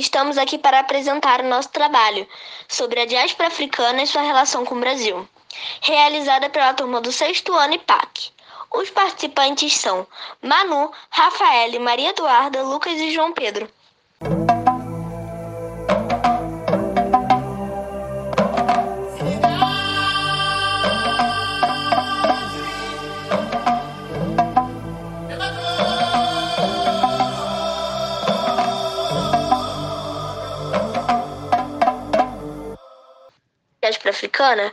estamos aqui para apresentar o nosso trabalho sobre a diáspora africana e sua relação com o Brasil, realizada pela turma do sexto ano IPAC. Os participantes são Manu, Rafael, Maria Eduarda, Lucas e João Pedro. Africana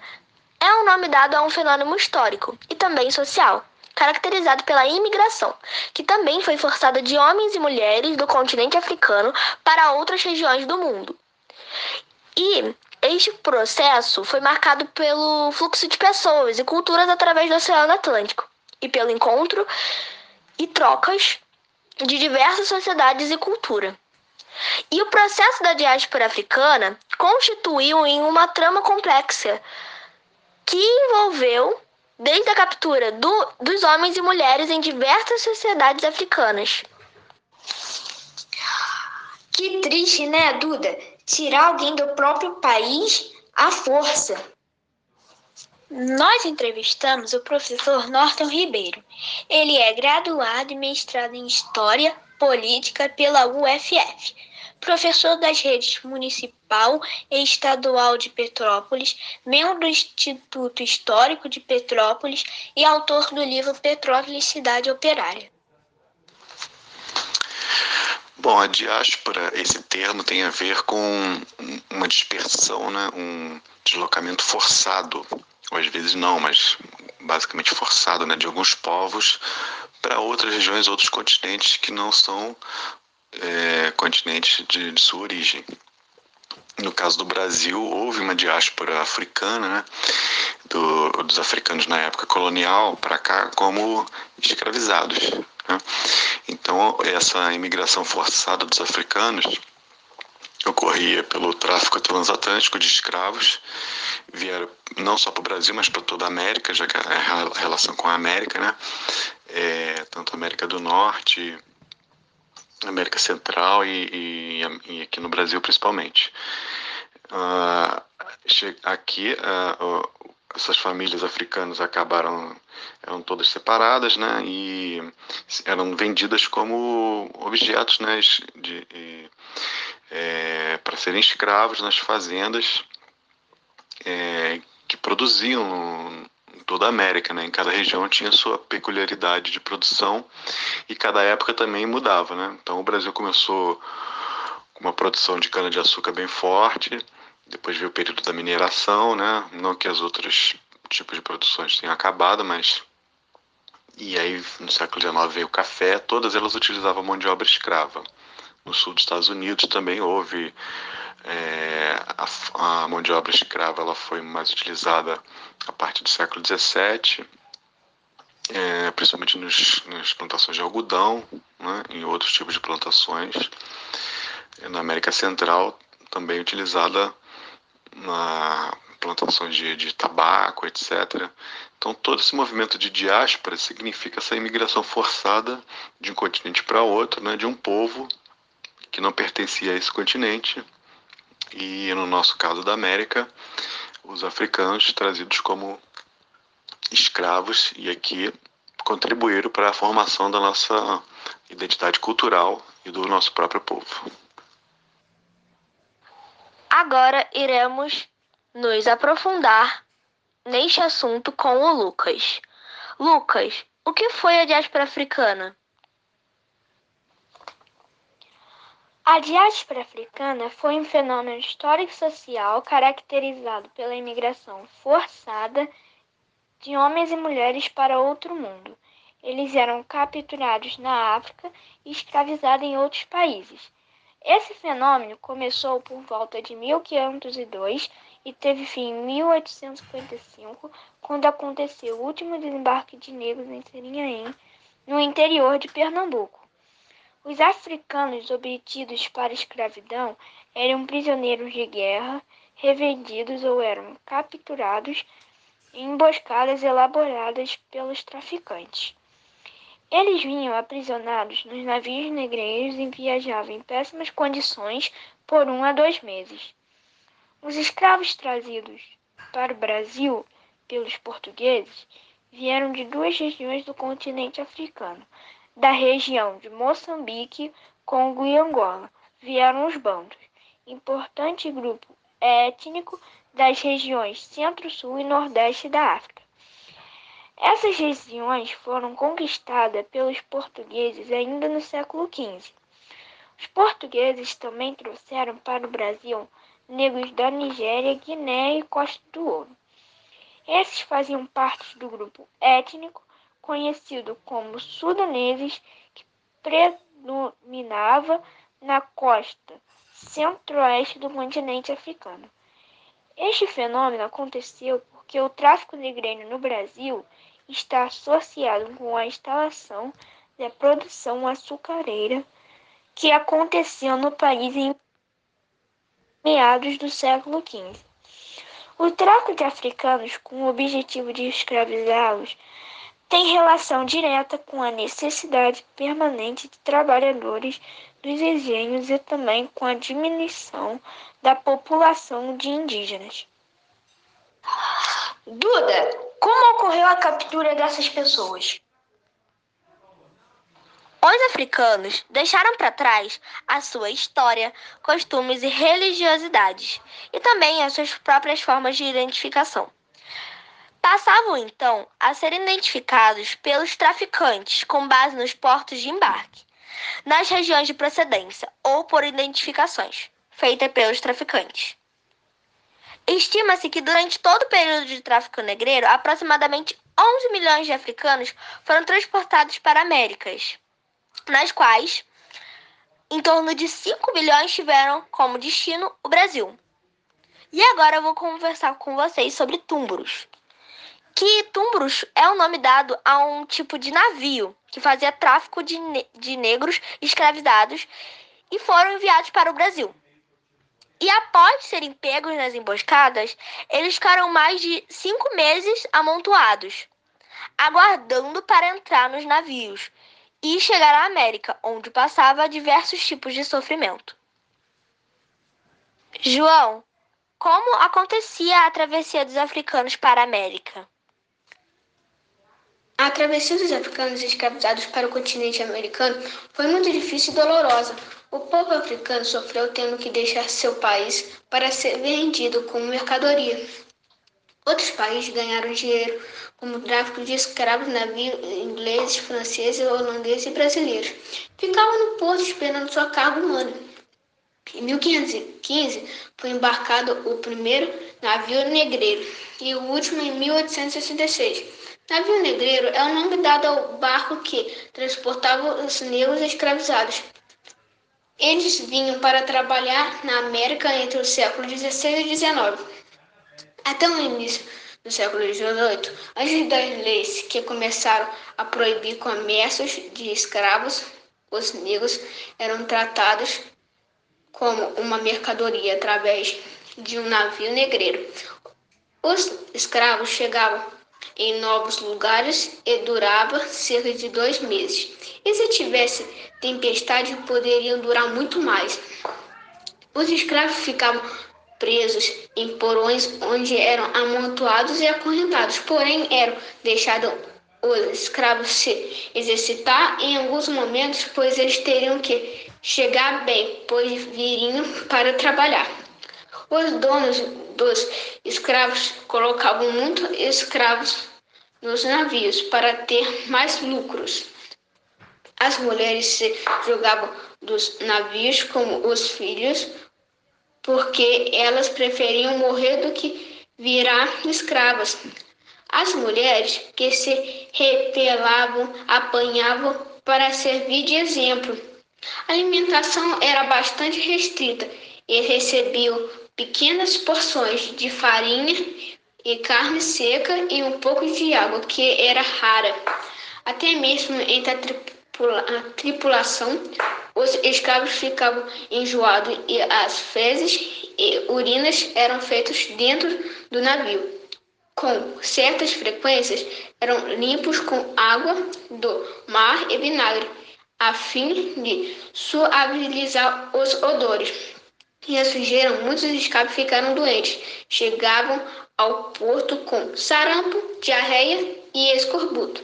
é um nome dado a um fenômeno histórico e também social, caracterizado pela imigração, que também foi forçada de homens e mulheres do continente africano para outras regiões do mundo. E este processo foi marcado pelo fluxo de pessoas e culturas através do Oceano Atlântico e pelo encontro e trocas de diversas sociedades e cultura. E o processo da diáspora africana constituiu em uma trama complexa que envolveu desde a captura do, dos homens e mulheres em diversas sociedades africanas. Que triste, né, Duda? Tirar alguém do próprio país à força. Nós entrevistamos o professor Norton Ribeiro. Ele é graduado e mestrado em História Política pela UFF professor das redes municipal e estadual de Petrópolis, membro do Instituto Histórico de Petrópolis e autor do livro Petrópolis Cidade Operária. Bom, a diáspora, esse termo tem a ver com uma dispersão, né? um deslocamento forçado, ou às vezes não, mas basicamente forçado, né? de alguns povos para outras regiões, outros continentes que não são é, continente de, de, sua origem. No caso do Brasil, houve uma diáspora africana, né, do, dos africanos na época colonial para cá como escravizados. Né? Então, essa imigração forçada dos africanos ocorria pelo tráfico transatlântico de escravos, vieram não só para o Brasil, mas para toda a América, já que a relação com a América, né? É, tanto a América do Norte, América Central e, e, e aqui no Brasil principalmente. Uh, aqui uh, essas famílias africanas acabaram eram todas separadas, né, e eram vendidas como objetos, né, de, de é, para serem escravos nas fazendas é, que produziam toda a América, né? Em cada região tinha sua peculiaridade de produção e cada época também mudava, né? Então o Brasil começou com uma produção de cana de açúcar bem forte, depois veio o período da mineração, né? Não que as outras tipos de produções tenham acabado, mas e aí no século XIX veio o café, todas elas utilizavam mão de obra escrava. No sul dos Estados Unidos também houve é, a, a, mão de obra escrava ela foi mais utilizada a partir do século XVII, é, principalmente nos, nas plantações de algodão, né, em outros tipos de plantações. Na América Central, também utilizada na plantações de, de tabaco, etc. Então, todo esse movimento de diáspora significa essa imigração forçada de um continente para outro, né, de um povo que não pertencia a esse continente, e no nosso caso da América, os africanos trazidos como escravos e aqui contribuíram para a formação da nossa identidade cultural e do nosso próprio povo. Agora iremos nos aprofundar neste assunto com o Lucas. Lucas, o que foi a diáspora africana? A diáspora africana foi um fenômeno histórico-social caracterizado pela imigração forçada de homens e mulheres para outro mundo. Eles eram capturados na África e escravizados em outros países. Esse fenômeno começou por volta de 1502 e teve fim em 1855, quando aconteceu o último desembarque de negros em Serinhaém, no interior de Pernambuco. Os africanos obtidos para escravidão eram prisioneiros de guerra, revendidos ou eram capturados em emboscadas elaboradas pelos traficantes. Eles vinham aprisionados nos navios negreiros e viajavam em péssimas condições por um a dois meses. Os escravos trazidos para o Brasil pelos portugueses vieram de duas regiões do continente africano. Da região de Moçambique, Congo e Angola vieram os bantos, importante grupo étnico das regiões Centro-Sul e Nordeste da África. Essas regiões foram conquistadas pelos portugueses ainda no século XV. Os portugueses também trouxeram para o Brasil negros da Nigéria, Guiné e Costa do Ouro. Esses faziam parte do grupo étnico conhecido como sudaneses, que predominava na costa centro-oeste do continente africano. Este fenômeno aconteceu porque o tráfico negreiro no Brasil está associado com a instalação da produção açucareira que aconteceu no país em meados do século XV. O tráfico de africanos com o objetivo de escravizá-los tem relação direta com a necessidade permanente de trabalhadores dos engenhos e também com a diminuição da população de indígenas. Duda, como ocorreu a captura dessas pessoas? Os africanos deixaram para trás a sua história, costumes e religiosidades, e também as suas próprias formas de identificação. Passavam então a ser identificados pelos traficantes com base nos portos de embarque, nas regiões de procedência ou por identificações feitas pelos traficantes. Estima-se que durante todo o período de tráfico negreiro, aproximadamente 11 milhões de africanos foram transportados para Américas, nas quais em torno de 5 milhões tiveram como destino o Brasil. E agora eu vou conversar com vocês sobre túmuros. Que túmuros é o nome dado a um tipo de navio que fazia tráfico de, ne de negros escravizados e foram enviados para o Brasil. E após serem pegos nas emboscadas, eles ficaram mais de cinco meses amontoados, aguardando para entrar nos navios e chegar à América, onde passava diversos tipos de sofrimento. João, como acontecia a travessia dos africanos para a América? A travessia dos africanos escravizados para o continente americano foi muito difícil e dolorosa. O povo africano sofreu tendo que deixar seu país para ser vendido como mercadoria. Outros países ganharam dinheiro, como o tráfico de escravos navios ingleses, franceses, holandeses e brasileiros. Ficavam no porto esperando sua carga humana. Em 1515 foi embarcado o primeiro navio negreiro e o último em 1866. Navio negreiro é o nome dado ao barco que transportava os negros escravizados. Eles vinham para trabalhar na América entre os séculos XVI e XIX. Até o início do século XVIII, antes das leis que começaram a proibir comércios de escravos, os negros eram tratados como uma mercadoria através de um navio negreiro. Os escravos chegavam em novos lugares e durava cerca de dois meses. E se tivesse tempestade, poderiam durar muito mais. Os escravos ficavam presos em porões onde eram amontoados e acorrentados, porém eram deixados os escravos se exercitar em alguns momentos, pois eles teriam que chegar bem, pois viriam para trabalhar. Os donos dos escravos colocavam muitos escravos nos navios para ter mais lucros. As mulheres se jogavam dos navios como os filhos, porque elas preferiam morrer do que virar escravas. As mulheres que se repelavam apanhavam para servir de exemplo. A alimentação era bastante restrita e recebiam pequenas porções de farinha e carne seca e um pouco de água, que era rara. Até mesmo entre a, tripula a tripulação, os escravos ficavam enjoados e as fezes e urinas eram feitas dentro do navio. com certas frequências, eram limpos com água do mar e vinagre, a fim de suavizar os odores. E a sujeira, muitos escravos ficaram doentes. Chegavam ao porto com sarampo, diarreia e escorbuto.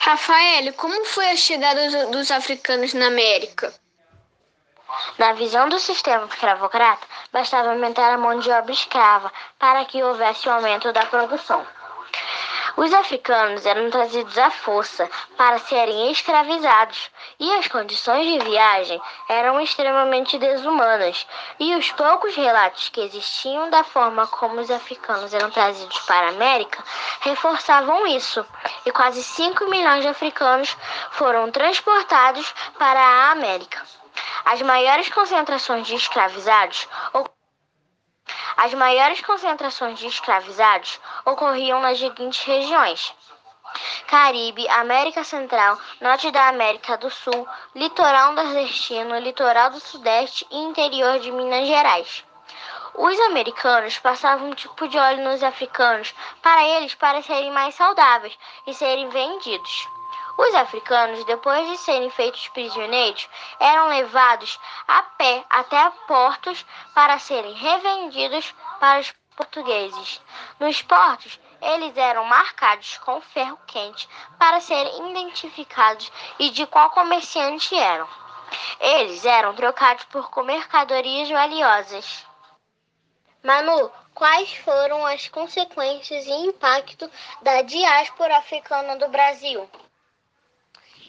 Rafael, como foi a chegada dos africanos na América? Na visão do sistema escravocrata, bastava aumentar a mão de obra escrava para que houvesse o aumento da produção. Os africanos eram trazidos à força para serem escravizados, e as condições de viagem eram extremamente desumanas, e os poucos relatos que existiam da forma como os africanos eram trazidos para a América reforçavam isso, e quase 5 milhões de africanos foram transportados para a América. As maiores concentrações de escravizados as maiores concentrações de escravizados ocorriam nas seguintes regiões: Caribe, América Central, Norte da América do Sul, Litoral nordestino, Litoral do Sudeste e interior de Minas Gerais. Os americanos passavam um tipo de óleo nos africanos para eles parecerem mais saudáveis e serem vendidos. Os africanos, depois de serem feitos prisioneiros, eram levados a pé até portos para serem revendidos para os portugueses. Nos portos, eles eram marcados com ferro quente para serem identificados e de qual comerciante eram. Eles eram trocados por mercadorias valiosas. Manu, quais foram as consequências e impacto da diáspora africana do Brasil?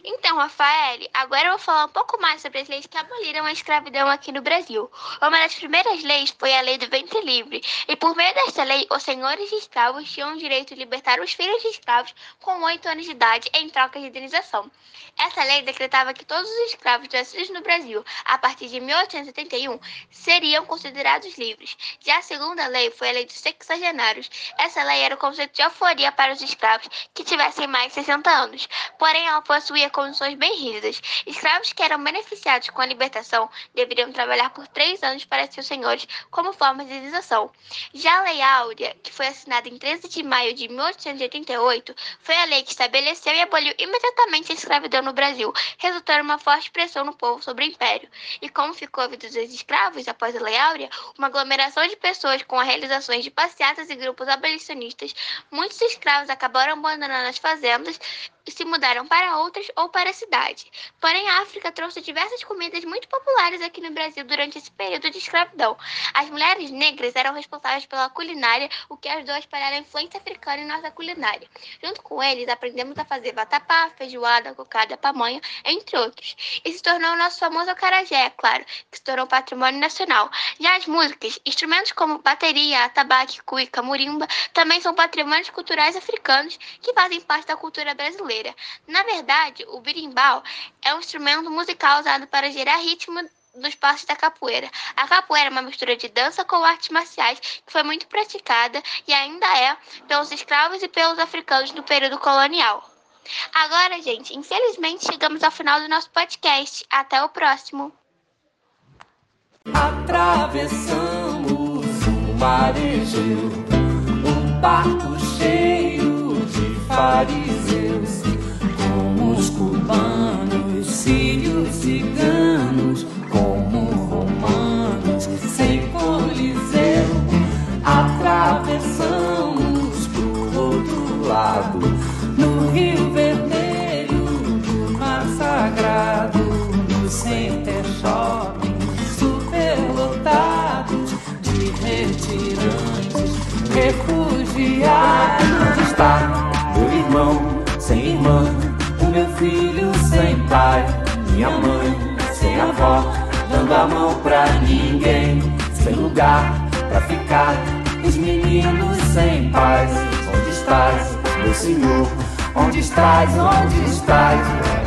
Então, Rafael, agora eu vou falar um pouco mais sobre as leis que aboliram a escravidão aqui no Brasil. Uma das primeiras leis foi a Lei do Ventre Livre, e por meio desta lei, os senhores de escravos tinham o direito de libertar os filhos de escravos com 8 anos de idade em troca de indenização. Essa lei decretava que todos os escravos nascidos no Brasil a partir de 1871 seriam considerados livres. Já a segunda lei foi a Lei dos Sexagenários. Essa lei era o conceito de alforria para os escravos que tivessem mais de 60 anos, porém ela possuía condições bem rígidas. Escravos que eram beneficiados com a libertação deveriam trabalhar por três anos para seus senhores como forma de indenização. Já a Lei Áurea, que foi assinada em 13 de maio de 1888, foi a lei que estabeleceu e aboliu imediatamente a escravidão no Brasil, resultando em uma forte pressão no povo sobre o império. E como ficou a vida dos escravos após a Lei Áurea, uma aglomeração de pessoas com as realizações de passeatas e grupos abolicionistas, muitos escravos acabaram abandonando as fazendas se mudaram para outras ou para a cidade. Porém, a África trouxe diversas comidas muito populares aqui no Brasil durante esse período de escravidão. As mulheres negras eram responsáveis pela culinária, o que ajudou a espalhar a influência africana em nossa culinária. Junto com eles, aprendemos a fazer vatapá, feijoada, cocada, pamonha, entre outros. E se tornou o nosso famoso acarajé, é claro, que se tornou patrimônio nacional. Já as músicas, instrumentos como bateria, atabaque, cuica, murimba, também são patrimônios culturais africanos que fazem parte da cultura brasileira Na verdade, o birimbau é um instrumento musical usado para gerar ritmo dos passos da capoeira. A capoeira é uma mistura de dança com artes marciais que foi muito praticada e ainda é pelos escravos e pelos africanos no período colonial. Agora, gente, infelizmente chegamos ao final do nosso podcast. Até o próximo. Atravessamos o mar Egeu, um barco cheio de fariseus meu filho sem pai, minha mãe sem avó, dando a mão pra ninguém, sem lugar pra ficar, os meninos sem paz. Onde estás, meu senhor? Onde estás? Onde estás?